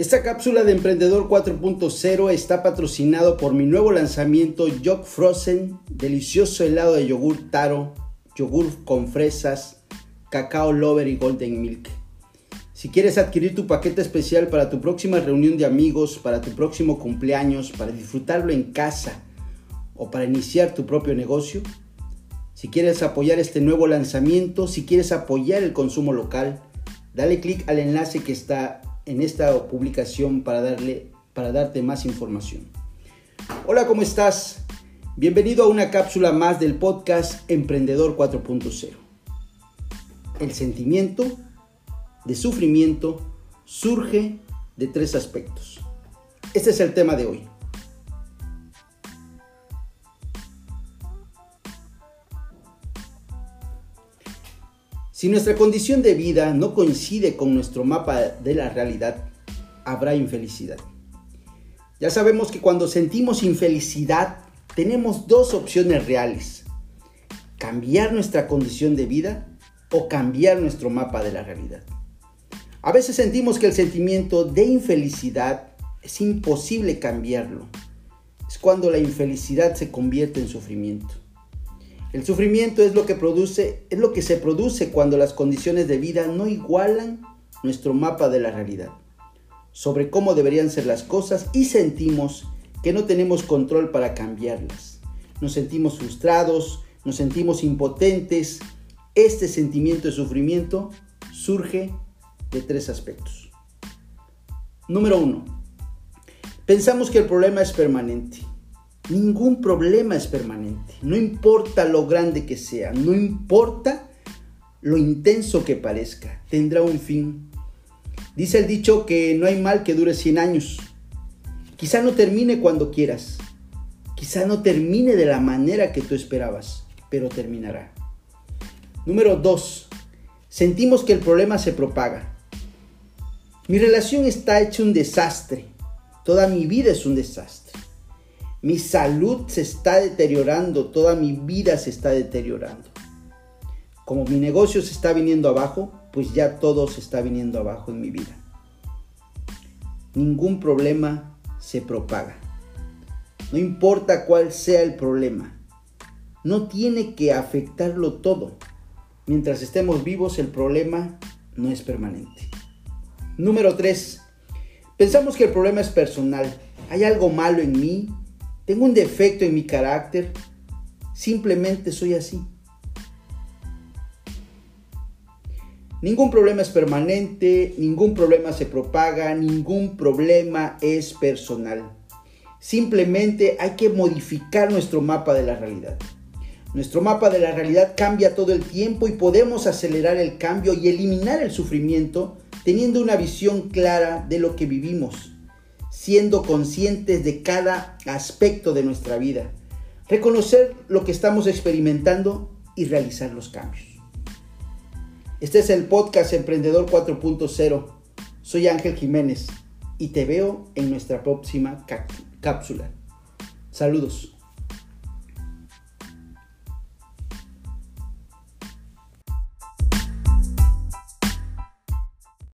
Esta cápsula de Emprendedor 4.0 está patrocinado por mi nuevo lanzamiento Jog Frozen, delicioso helado de yogur taro, yogur con fresas, cacao lover y golden milk. Si quieres adquirir tu paquete especial para tu próxima reunión de amigos, para tu próximo cumpleaños, para disfrutarlo en casa o para iniciar tu propio negocio, si quieres apoyar este nuevo lanzamiento, si quieres apoyar el consumo local, dale clic al enlace que está en esta publicación para, darle, para darte más información. Hola, ¿cómo estás? Bienvenido a una cápsula más del podcast Emprendedor 4.0. El sentimiento de sufrimiento surge de tres aspectos. Este es el tema de hoy. Si nuestra condición de vida no coincide con nuestro mapa de la realidad, habrá infelicidad. Ya sabemos que cuando sentimos infelicidad, tenemos dos opciones reales. Cambiar nuestra condición de vida o cambiar nuestro mapa de la realidad. A veces sentimos que el sentimiento de infelicidad es imposible cambiarlo. Es cuando la infelicidad se convierte en sufrimiento. El sufrimiento es lo que produce, es lo que se produce cuando las condiciones de vida no igualan nuestro mapa de la realidad, sobre cómo deberían ser las cosas y sentimos que no tenemos control para cambiarlas. Nos sentimos frustrados, nos sentimos impotentes. Este sentimiento de sufrimiento surge de tres aspectos. Número uno, pensamos que el problema es permanente. Ningún problema es permanente. No importa lo grande que sea, no importa lo intenso que parezca, tendrá un fin. Dice el dicho que no hay mal que dure 100 años. Quizá no termine cuando quieras. Quizá no termine de la manera que tú esperabas, pero terminará. Número 2. Sentimos que el problema se propaga. Mi relación está hecha un desastre. Toda mi vida es un desastre. Mi salud se está deteriorando, toda mi vida se está deteriorando. Como mi negocio se está viniendo abajo, pues ya todo se está viniendo abajo en mi vida. Ningún problema se propaga. No importa cuál sea el problema. No tiene que afectarlo todo. Mientras estemos vivos, el problema no es permanente. Número 3. Pensamos que el problema es personal. Hay algo malo en mí tengo un defecto en mi carácter. Simplemente soy así. Ningún problema es permanente, ningún problema se propaga, ningún problema es personal. Simplemente hay que modificar nuestro mapa de la realidad. Nuestro mapa de la realidad cambia todo el tiempo y podemos acelerar el cambio y eliminar el sufrimiento teniendo una visión clara de lo que vivimos siendo conscientes de cada aspecto de nuestra vida, reconocer lo que estamos experimentando y realizar los cambios. Este es el podcast Emprendedor 4.0. Soy Ángel Jiménez y te veo en nuestra próxima cápsula. Saludos.